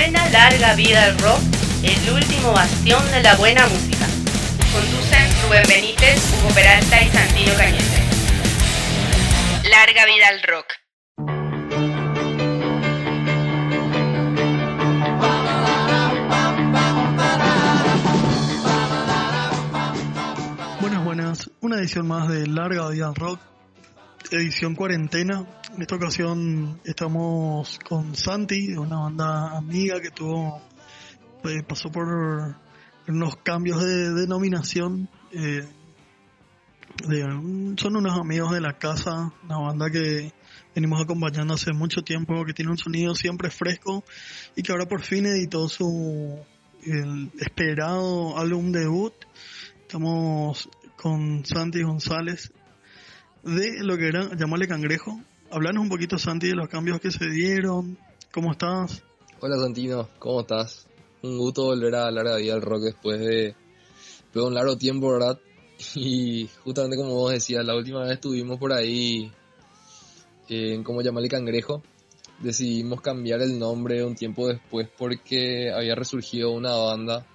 Suena larga vida al rock, el último bastión de la buena música. Conducen Rubén Benítez, Hugo Peralta y Santino Cañete. Larga vida al rock. Buenas, buenas. Una edición más de Larga Vida al Rock, edición cuarentena. En esta ocasión estamos con Santi, una banda amiga que tuvo, eh, pasó por unos cambios de denominación. eh, son unos amigos de la casa, una banda que venimos acompañando hace mucho tiempo, que tiene un sonido siempre fresco y que ahora por fin editó su esperado álbum debut. Estamos con Santi González de lo que era llamarle cangrejo. Hablanos un poquito, Santi, de los cambios que se dieron. ¿Cómo estás? Hola Santino, ¿cómo estás? Un gusto volver a hablar de al rock después de, de un largo tiempo, ¿verdad? Y justamente como vos decías, la última vez estuvimos por ahí en como llamarle cangrejo. Decidimos cambiar el nombre un tiempo después porque había resurgido una banda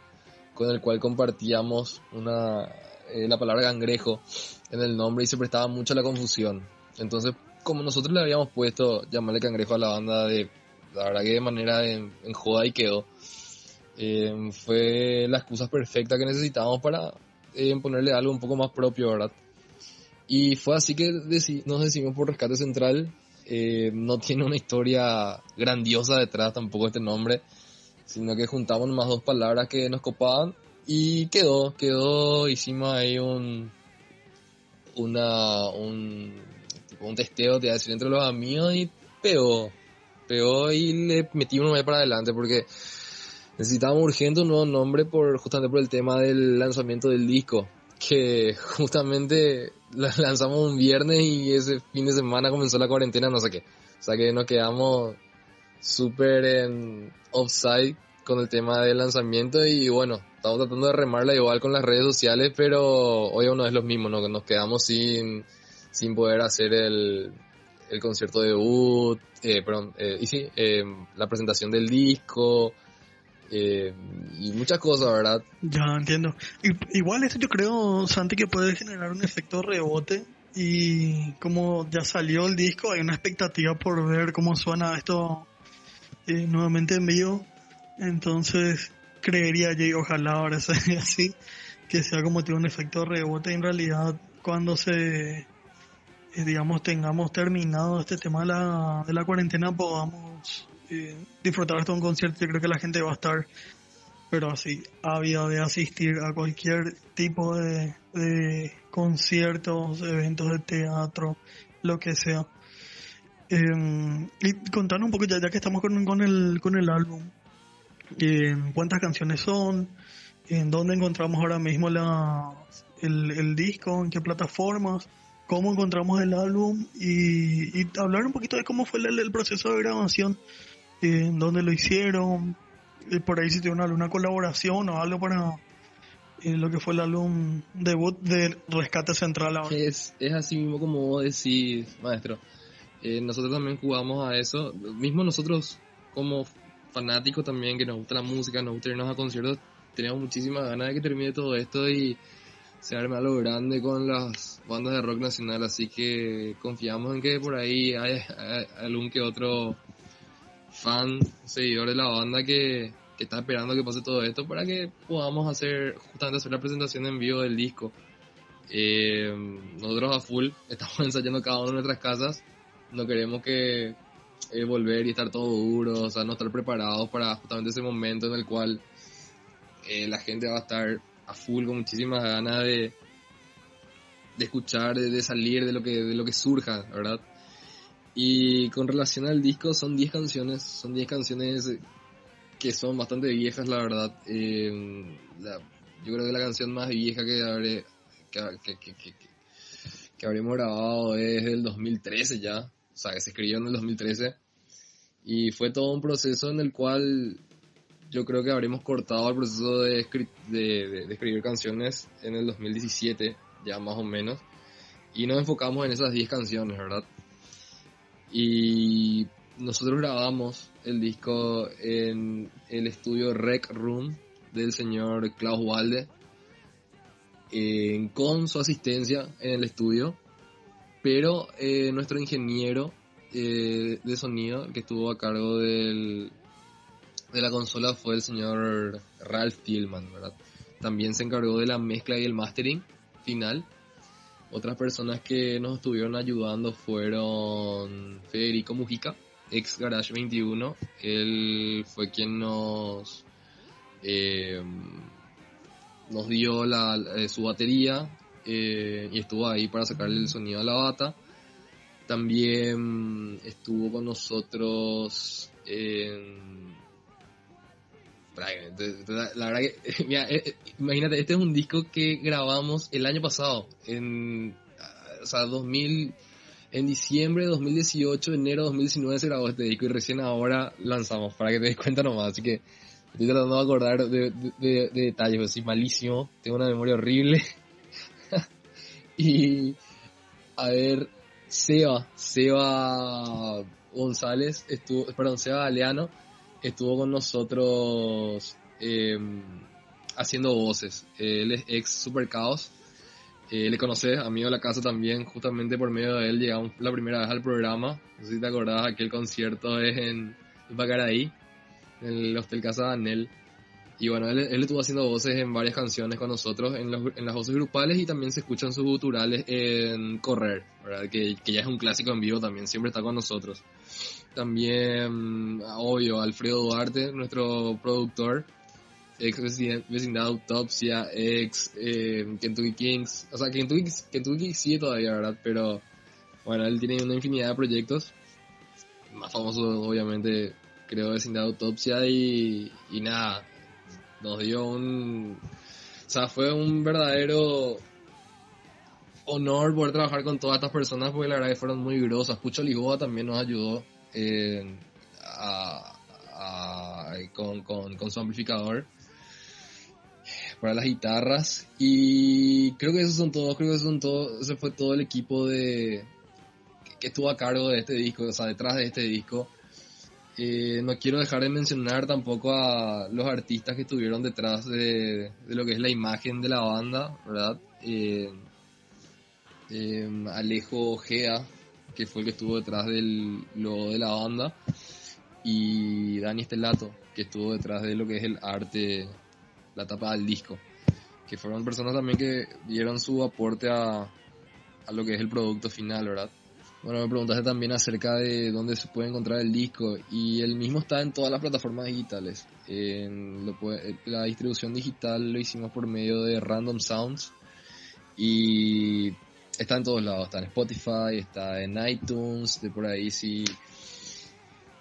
con el cual compartíamos una, eh, la palabra cangrejo en el nombre y se prestaba mucho a la confusión. Entonces, como nosotros le habíamos puesto llamarle cangrejo a la banda de la verdad que de manera en, en joda y quedó. Eh, fue la excusa perfecta que necesitábamos para eh, ponerle algo un poco más propio, ¿verdad? Y fue así que nos decidimos por Rescate Central. Eh, no tiene una historia grandiosa detrás tampoco este nombre, sino que juntamos más dos palabras que nos copaban y quedó, quedó, hicimos ahí un, una, un, tipo un testeo, a decir, entre los amigos y pegó, pegó y le metimos vez para adelante porque necesitábamos urgente un nuevo nombre por justamente por el tema del lanzamiento del disco que justamente lo lanzamos un viernes y ese fin de semana comenzó la cuarentena no sé qué. O sea que nos quedamos súper en offside con el tema del lanzamiento y bueno estamos tratando de remarla igual con las redes sociales pero hoy no es lo mismo ¿no? nos quedamos sin sin poder hacer el, el concierto debut, eh, perdón, eh, y sí, eh, la presentación del disco, y muchas cosas, ¿verdad? Ya entiendo. Igual esto yo creo, Santi, que puede generar un efecto rebote. Y como ya salió el disco, hay una expectativa por ver cómo suena esto nuevamente en vivo. Entonces, creería yo, ojalá ahora sea así, que sea como tiene un efecto rebote. En realidad, cuando se, eh, digamos, tengamos terminado este tema de la, de la cuarentena, podamos eh, disfrutar hasta un concierto. Yo creo que la gente va a estar pero así, ávida de asistir a cualquier tipo de, de conciertos, eventos de teatro, lo que sea. Eh, y contanos un poco, ya, ya que estamos con, con, el, con el álbum, cuántas canciones son, en dónde encontramos ahora mismo la, el, disco, en qué plataformas, cómo encontramos el álbum y, hablar un poquito de cómo fue el, proceso de grabación, en dónde lo hicieron, eh, por ahí si tiene una, una colaboración o algo para eh, lo que fue el álbum debut de Rescate Central ahora. Es, es así mismo como vos decís, maestro. Eh, nosotros también jugamos a eso, mismo nosotros como fanáticos también, que nos gusta la música, nos gusta irnos a conciertos, tenemos muchísimas ganas de que termine todo esto y se arme algo grande con las bandas de rock nacional, así que confiamos en que por ahí hay algún que otro fan, seguidor de la banda que, que está esperando que pase todo esto para que podamos hacer, justamente hacer la presentación en vivo del disco. Eh, nosotros a full estamos ensayando cada uno en nuestras casas, no queremos que eh, volver y estar todo duro, o sea, no estar preparados para justamente ese momento en el cual eh, la gente va a estar a full con muchísimas ganas de, de escuchar, de, de salir de lo que, de lo que surja, ¿verdad? Y con relación al disco, son 10 canciones, son 10 canciones que son bastante viejas, la verdad. Eh, la- yo creo que la canción más vieja que habré, que, que, que, que, habremos grabado es del 2013 ya, o sea, que se escribió en el 2013. Y fue todo un proceso en el cual yo creo que habremos cortado el proceso de, escri- de, escribir canciones en el 2017, ya más o menos. Y nos enfocamos en esas 10 canciones, ¿verdad? Y nosotros grabamos el disco en el estudio Rec Room del señor Klaus Walde, con su asistencia en el estudio, pero eh, nuestro ingeniero eh, de sonido que estuvo a cargo del, de la consola fue el señor Ralph Tillman, ¿verdad? También se encargó de la mezcla y el mastering final. Otras personas que nos estuvieron ayudando fueron Federico Mujica, ex Garage 21. Él fue quien nos, eh, nos dio la, su batería eh, y estuvo ahí para sacarle el sonido a la bata. También estuvo con nosotros la verdad que, imagínate, este es un disco que grabamos el año pasado, en, o sea, 2000, en diciembre de 2018, enero de 2019 se grabó este disco y recién ahora lanzamos, para que te des cuenta nomás, así que estoy tratando de acordar de, de, detalles, pues, malísimo, tengo una memoria horrible. y, a ver, Seba, Seba González, estuvo, perdón, Seba Galeano, estuvo con nosotros em, haciendo voces. Él es ex Super Chaos. Eh, le conoces, amigo de la casa también, justamente por medio de él llegamos la primera vez al programa. No sé si te acordás, aquel concierto es en Bacaraí, en el Hostel Casa Danel. Y bueno, él, estuvo haciendo voces en varias canciones con nosotros, en, en, las voces grupales y también se escuchan sus guturales en Correr, ¿verdad? Que, que, ya es un clásico en vivo también, siempre está con nosotros. También, obvio, Alfredo Duarte, nuestro productor, ex vecindad autopsia, ex eh, Kentucky Kings, o sea, Kentucky, Kentucky Kings sigue todavía, ¿verdad? Pero bueno, él tiene una infinidad de proyectos, más famoso obviamente, creo, vecindad autopsia y, y nada, nos dio un... O sea, fue un verdadero honor poder trabajar con todas estas personas porque la verdad que fueron muy grosas. Pucho Lisboa también nos ayudó con, su amplificador para las guitarras y creo que esos son todos, creo que esos son todos, ese fue todo el equipo de que estuvo a cargo de este disco, o sea, detrás de este disco. Eh, no quiero dejar de mencionar tampoco a los artistas que estuvieron detrás de, lo que es la imagen de la banda, ¿verdad? Eh, eh, Alejo Ojea, que fue el que estuvo detrás del logo de la banda, y Dani Estelato, que estuvo detrás de lo que es el arte, la tapa del disco, que fueron personas también que dieron su aporte a lo que es el producto final, ¿verdad? Bueno, me preguntaste también acerca de dónde se puede encontrar el disco y el mismo está en todas las plataformas digitales. En la distribución digital lo hicimos por medio de Random Sounds y está en todos lados, está en Spotify, está en iTunes, de por ahí si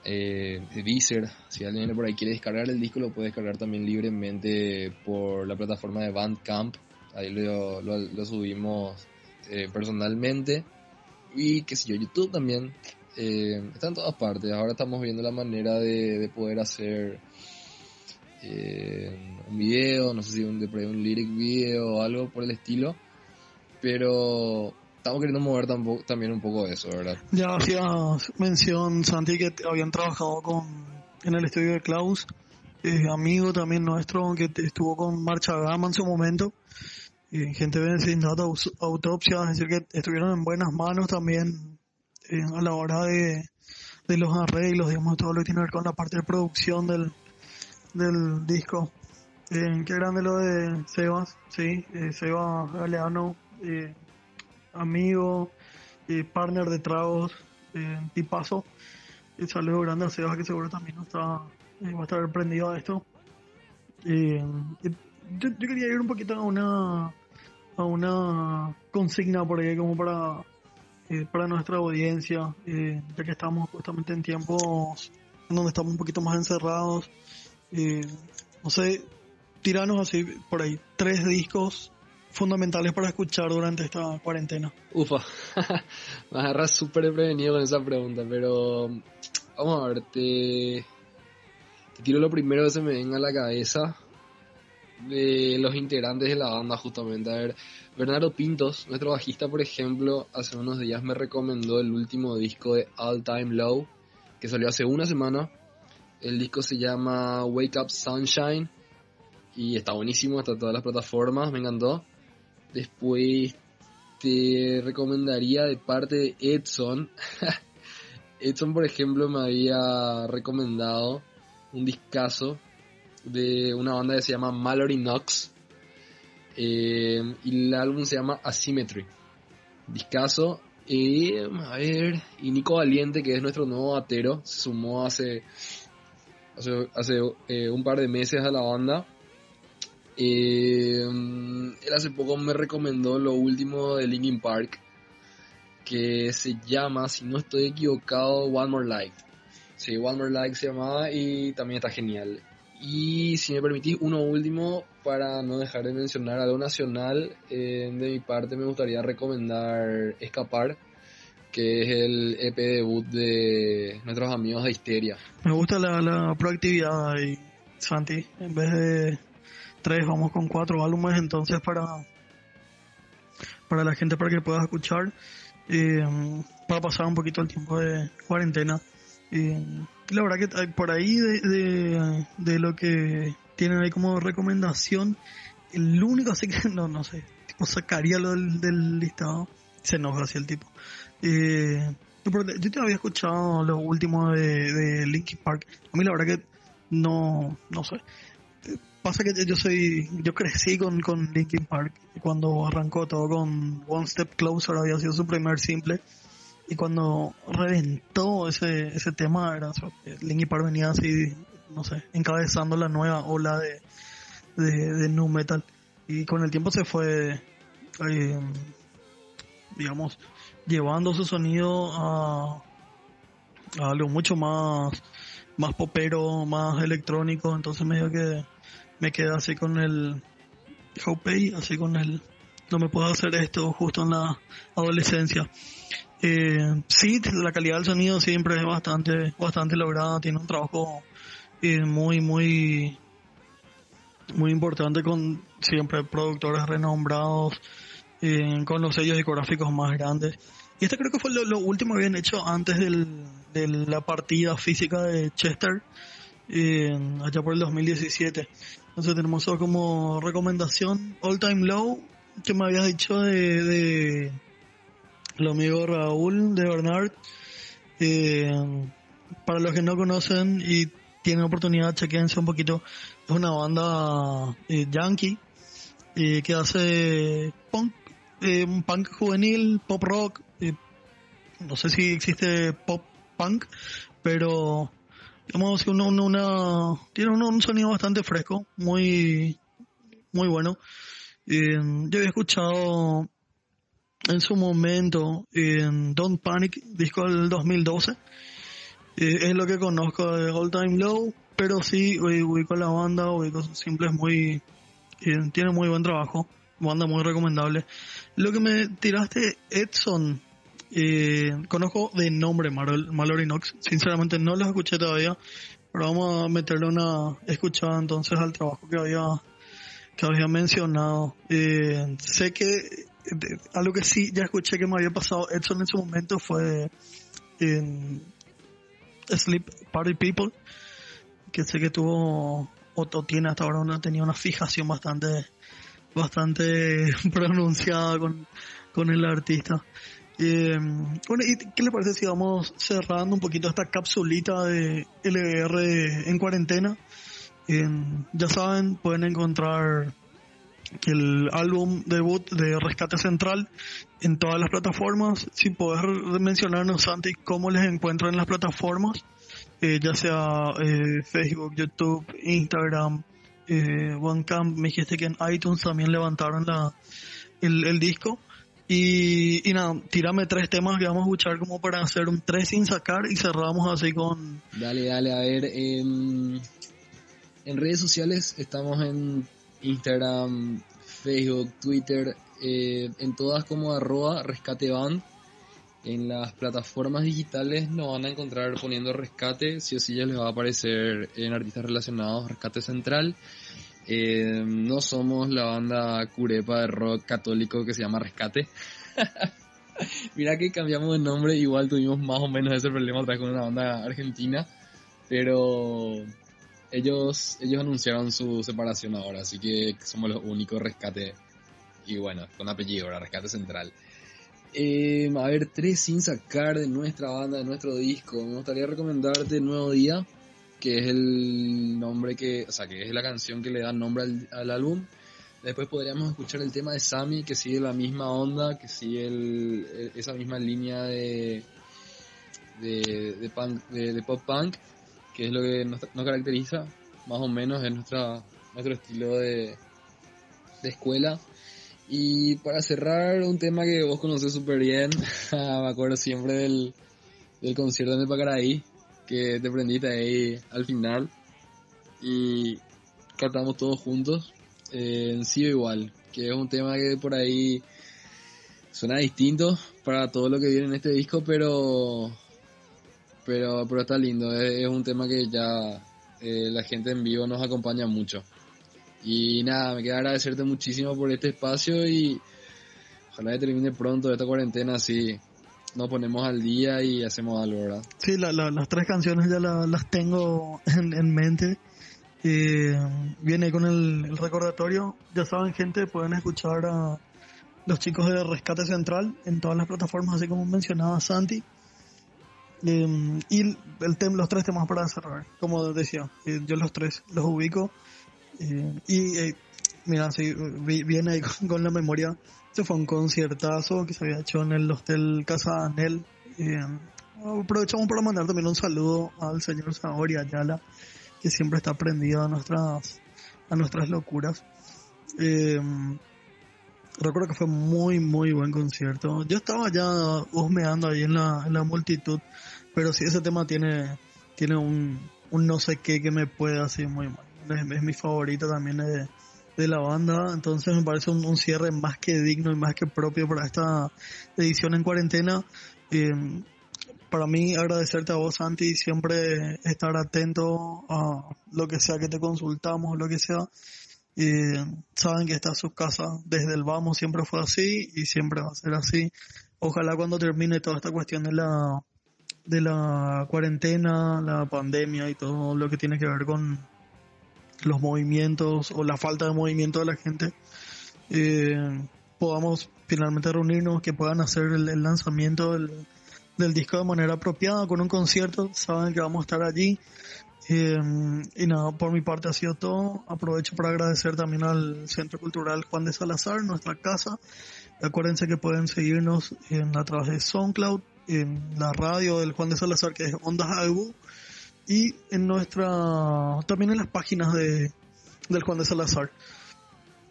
eh, Deezer, si alguien por ahí quiere descargar el disco lo puede descargar también libremente por la plataforma de Bandcamp, ahí lo, lo, subimos eh, personalmente y que sé yo, YouTube también eh, está en todas partes, ahora estamos viendo la manera de, de poder hacer eh, un video, no sé si un, de un lyric video o algo por el estilo pero estamos queriendo mover también un poco eso, ¿verdad? Ya hacías mención, Santi, que habían trabajado con en el estudio de Klaus, eh, amigo también nuestro, que estuvo con Marcha Gama en su momento, y gente de vecindad autopsia, es decir, que estuvieron en buenas manos también eh, a la hora de, de los arreglos, digamos, todo lo que tiene que ver con la parte de producción del, del disco. Eh, qué grande lo de Sebas, sí, eh, Sebas Galeano, eh, amigo, eh, partner de tragos, eh, tipazo. Y saludo grande a Sebas que seguro también está, eh, va a estar prendido a esto. Yo, quería ir un poquito a una a una consigna por ahí como para para nuestra audiencia, ya que estamos justamente en tiempos donde estamos un poquito más encerrados. no sé, tiranos así por ahí tres discos fundamentales para escuchar durante esta cuarentena? Ufa, me agarras súper prevenido con esa pregunta, pero vamos a ver, te, te tiro lo primero que se me venga a la cabeza de los integrantes de la banda justamente. A ver, Bernardo Pintos, nuestro bajista, por ejemplo, hace unos días me recomendó el último disco de All Time Low, que salió hace una semana. El disco se llama Wake Up Sunshine y está buenísimo, está todas las plataformas, me encantó. Después te recomendaría de parte de Edson. Edson, por ejemplo, me había recomendado un discazo de una banda que se llama Mallory Knox. Eh, y el álbum se llama Asymmetry. Discaso. Y a ver, y Nico Valiente, que es nuestro nuevo atero, se sumó hace, hace, eh, un par de meses a la banda. Eh, él hace poco me recomendó lo último de Linkin Park, que se llama, si no estoy equivocado, One More Light. Sí, One More Light se llamaba y también está genial. Y si me permitís, uno último, para no dejar de mencionar algo nacional, eh, de mi parte me gustaría recomendar Escapar, que es el EP debut de nuestros amigos de Histeria. Me gusta la, la proactividad ahí, Santi. En vez de tres, vamos con cuatro álbumes, entonces para, para la gente, para que pueda escuchar, eh, para pasar un poquito el tiempo de cuarentena. Eh, la verdad que por ahí de, de, lo que tienen ahí como recomendación, el único así que no, no sé, tipo sacaría lo del, listado, se enoja así el tipo. Eh, yo te había escuchado lo último de, de Linkin Park. A mí la verdad que no, no sé. Pasa que yo soy, yo crecí con, con Linkin Park cuando arrancó todo con One Step Closer había sido su primer simple y cuando reventó ese, ese tema, era, Linkin Park venía así, no sé, encabezando la nueva ola de, de, nu metal. Y con el tiempo se fue, eh, digamos, llevando su sonido a, algo mucho más, más popero, más electrónico. Entonces medio que me quedé así con el Hopey, así con el no me puedo hacer esto justo en la adolescencia. Eh, sí, la calidad del sonido siempre es bastante, bastante lograda, tiene un trabajo eh, muy, muy, muy importante con siempre productores renombrados, eh, con los sellos discográficos más grandes. Y este creo que fue lo, último que habían hecho antes de la partida física de Chester, eh, allá por el 2017. Entonces tenemos como recomendación All Time Low, que me habías dicho de el amigo Raúl de Bernard. Eh, para los que no conocen y tienen oportunidad, chequense un poquito. Es una banda eh, yankee eh, que hace punk, un punk juvenil, pop rock. no sé si existe pop punk, pero digamos uno, una, tiene un, sonido bastante fresco, muy, muy bueno. yo había escuchado en su momento en Don't Panic, disco del 2012. Eh, es lo que conozco de All Time Low, pero sí ubico la banda, ubico simples muy... Eh, tiene muy buen trabajo, banda muy recomendable. Lo que me tiraste, Edson, eh, conozco de nombre Mallory Knox, sinceramente no los escuché todavía, pero vamos a meterle una escuchada entonces al trabajo que había que había mencionado. sé que algo que sí ya escuché que me había pasado Edson en su momento fue en Sleep Party People, que sé que tuvo o, tiene hasta ahora una, tenía una fijación bastante bastante pronunciada con, con el artista. Eh, bueno, ¿y qué le parece si vamos cerrando un poquito esta capsulita de LR en cuarentena? ya saben, pueden encontrar el álbum debut de Rescate Central en todas las plataformas. Si puedes mencionarnos, Santi, cómo les encuentran en las plataformas, eh, ya sea eh, Facebook, YouTube, Instagram, eh, OneCamp. Me dijiste que en iTunes también levantaron la, el, disco. Y, y, nada, tirame tres temas que vamos a escuchar como para hacer un tres sin sacar y cerramos así con... Dale, dale, a ver. en redes sociales estamos en Instagram, Facebook, Twitter, eh, en todas como arroba rescate En las plataformas digitales nos van a encontrar poniendo rescate, si o si ya les va a aparecer en artistas relacionados, rescate central. Eh, no somos la banda curepa de rock católico que se llama Rescate. Mira que cambiamos de nombre, igual tuvimos más o menos ese problema otra vez con una banda argentina, pero ellos ellos anunciaron su separación ahora, así que somos los únicos rescate y bueno, con apellido, ahora rescate central. Eh, a ver, tres sin sacar de nuestra banda, de nuestro disco. Me gustaría recomendarte Nuevo Día, que es el nombre que, o sea, que es la canción que le da nombre al, al álbum. Después podríamos escuchar el tema de Sammy, que sigue la misma onda, que sigue el, esa misma línea de, de, de, punk, de, pop punk, que es lo que nos, nos, caracteriza, más o menos, es nuestra, nuestro estilo de, de escuela. Y para cerrar, un tema que vos conoces súper bien, me acuerdo siempre del, del concierto en el Pacaraí, que te prendiste ahí al final y cantamos todos juntos en sí igual, que es un tema que por ahí suena distinto para todo lo que viene en este disco, pero pero pero está lindo, es, un tema que ya eh, la gente en vivo nos acompaña mucho. Y nada, me queda agradecerte muchísimo por este espacio y ojalá que termine pronto esta cuarentena así nos ponemos al día y hacemos algo, ¿verdad? Sí, las tres canciones ya las tengo en, en mente eh, viene con el, recordatorio. Ya saben, gente, pueden escuchar a los chicos de Rescate Central en todas las plataformas, así como mencionaba Santi. Eh, y el los tres temas para cerrar, como decía, eh, yo los tres los ubico. Eh, y mira, si viene ahí con, la memoria. Este fue un conciertazo que se había hecho en el Hostel Casa Anel. aprovechamos para mandar también un saludo al señor Saori Ayala que siempre está prendido a nuestras, a nuestras locuras. Eh, recuerdo que fue muy, muy buen concierto. Yo estaba ya husmeando ahí en la, en la multitud, pero sí ese tema tiene, tiene un, no sé qué que me puede así muy mal. Es, mi favorito también de, de, la banda, entonces me parece un, cierre más que digno y más que propio para esta edición en cuarentena. Eh, para mí agradecerte a vos, Santi, siempre estar atento a lo que sea que te consultamos, lo que sea. Y saben que está en sus casas desde el vamos, siempre fue así y siempre va a ser así. Ojalá cuando termine toda esta cuestión de la, de la cuarentena, la pandemia y todo lo que tiene que ver con los movimientos o la falta de movimiento de la gente, eh, podamos finalmente reunirnos, que puedan hacer el, lanzamiento del del disco de manera apropiada con un concierto. Saben que vamos a estar allí. Eh, y nada, por mi parte ha sido todo. Aprovecho para agradecer también al Centro Cultural Juan de Salazar, nuestra casa. Acuérdense que pueden seguirnos en, a través de SoundCloud, en la radio del Juan de Salazar, que es Ondas Albu, y en nuestra, también en las páginas de, del Juan de Salazar.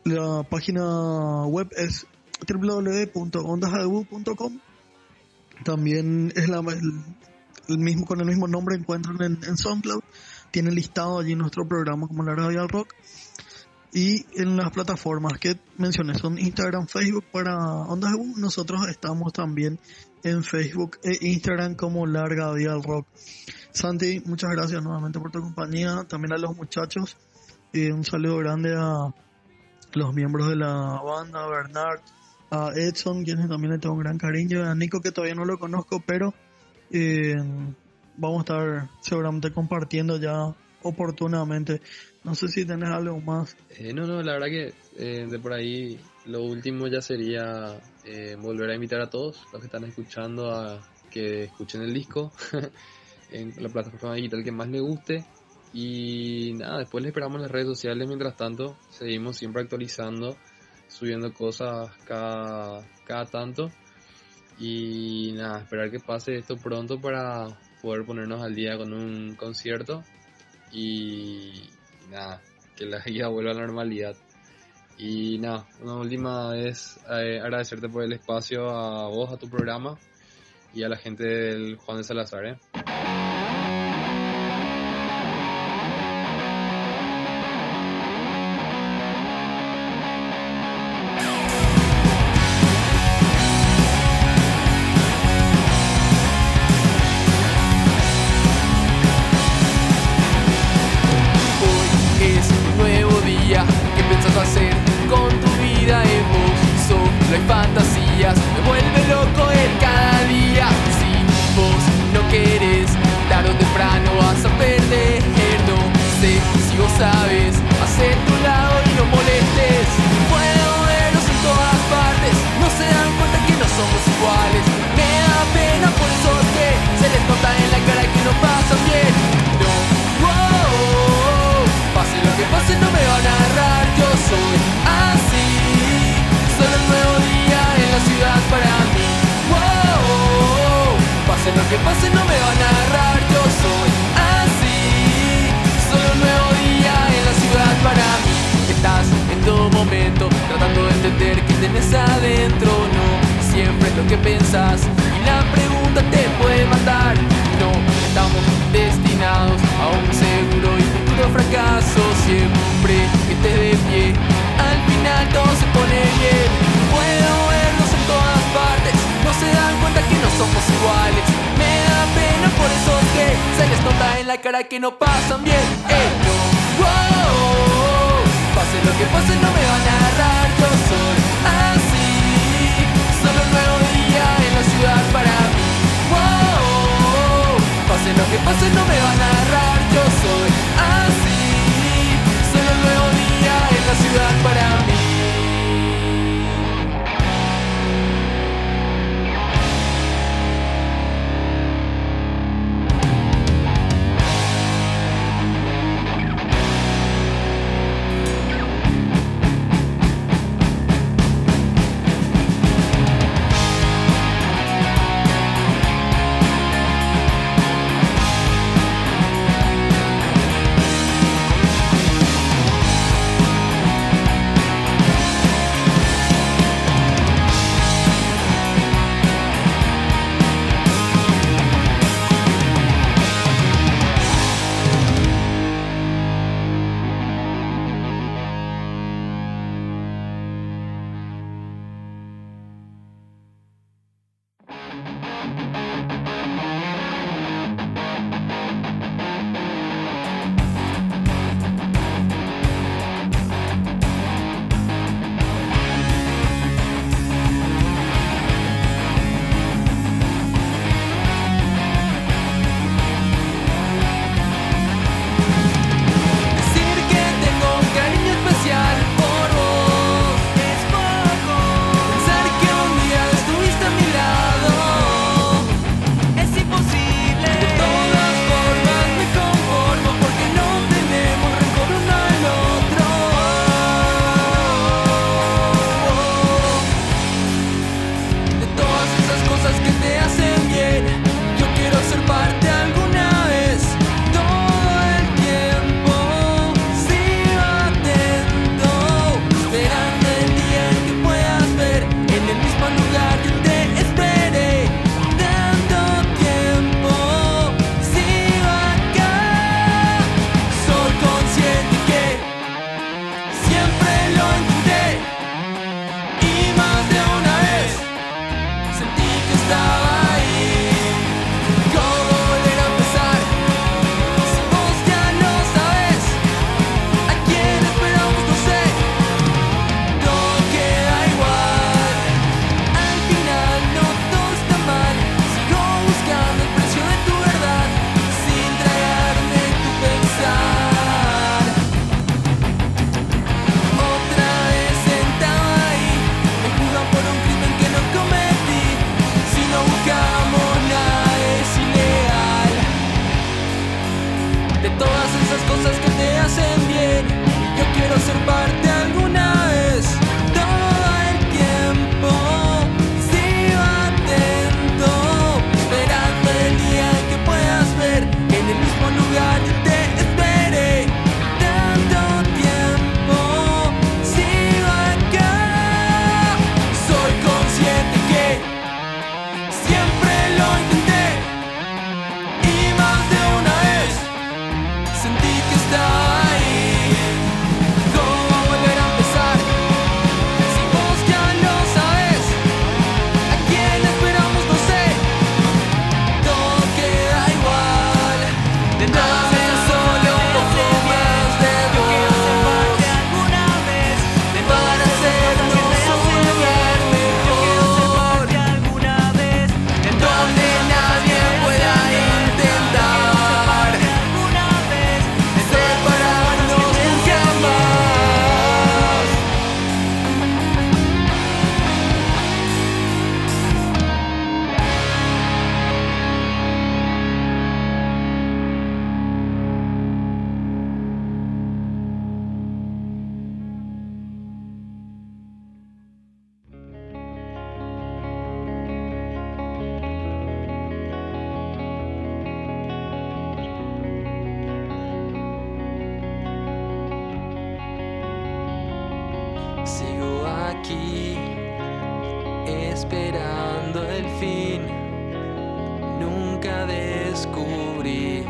La página web es www.ondasalbu.com también es la, el, mismo con el mismo nombre encuentran en, en SoundCloud. Tienen listado allí nuestro programa como la radio al rock. Y en las plataformas que mencioné son Instagram, Facebook para Ondas U. Nosotros estamos también en Facebook e Instagram como Larga Vía al Rock. Santi, muchas gracias nuevamente por tu compañía. También a los muchachos. y un saludo grande a los miembros de la banda, Bernard, a Edson, quienes también le tengo un gran cariño, a Nico que todavía no lo conozco, pero eh, vamos a estar seguramente compartiendo ya oportunamente. No sé si tenés algo más. Eh, no, no, la verdad que eh, de por ahí lo último ya sería volver a invitar a todos los que están escuchando a que escuchen el disco en la plataforma digital que más les guste. Y nada, después les esperamos en las redes sociales. Mientras tanto, seguimos siempre actualizando subiendo cosas cada, cada tanto. Y nada, esperar que pase esto pronto para poder ponernos al día con un concierto. Y, nada, que la guía vuelva a la normalidad. Y nada, una última vez eh, agradecerte por el espacio a vos, a tu programa y a la gente del Juan de Salazar. ¿eh? que pase no me va a narrar, yo soy así. Solo un nuevo día en la ciudad para mí. Estás en todo momento tratando de entender que tenés adentro, no siempre es lo que pensás. Y la pregunta te puede matar. No, estamos destinados a un seguro y futuro fracaso. Siempre que estés de pie, al final todo se pone bien. Puedo la cara que no pasan bien. Ey, no, wow, pase lo que pase, no me van a agarrar. Yo soy así, solo un nuevo día en la ciudad para mí. Wow, pase lo que pase, no me van a agarrar. Yo soy así, solo un nuevo día en la ciudad para mí. Esperando el fin. Nunca descubrí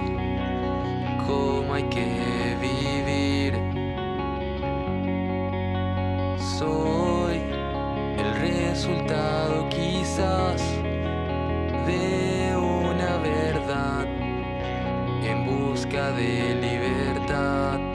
cómo hay que vivir. Soy el resultado quizás de una verdad en busca de libertad.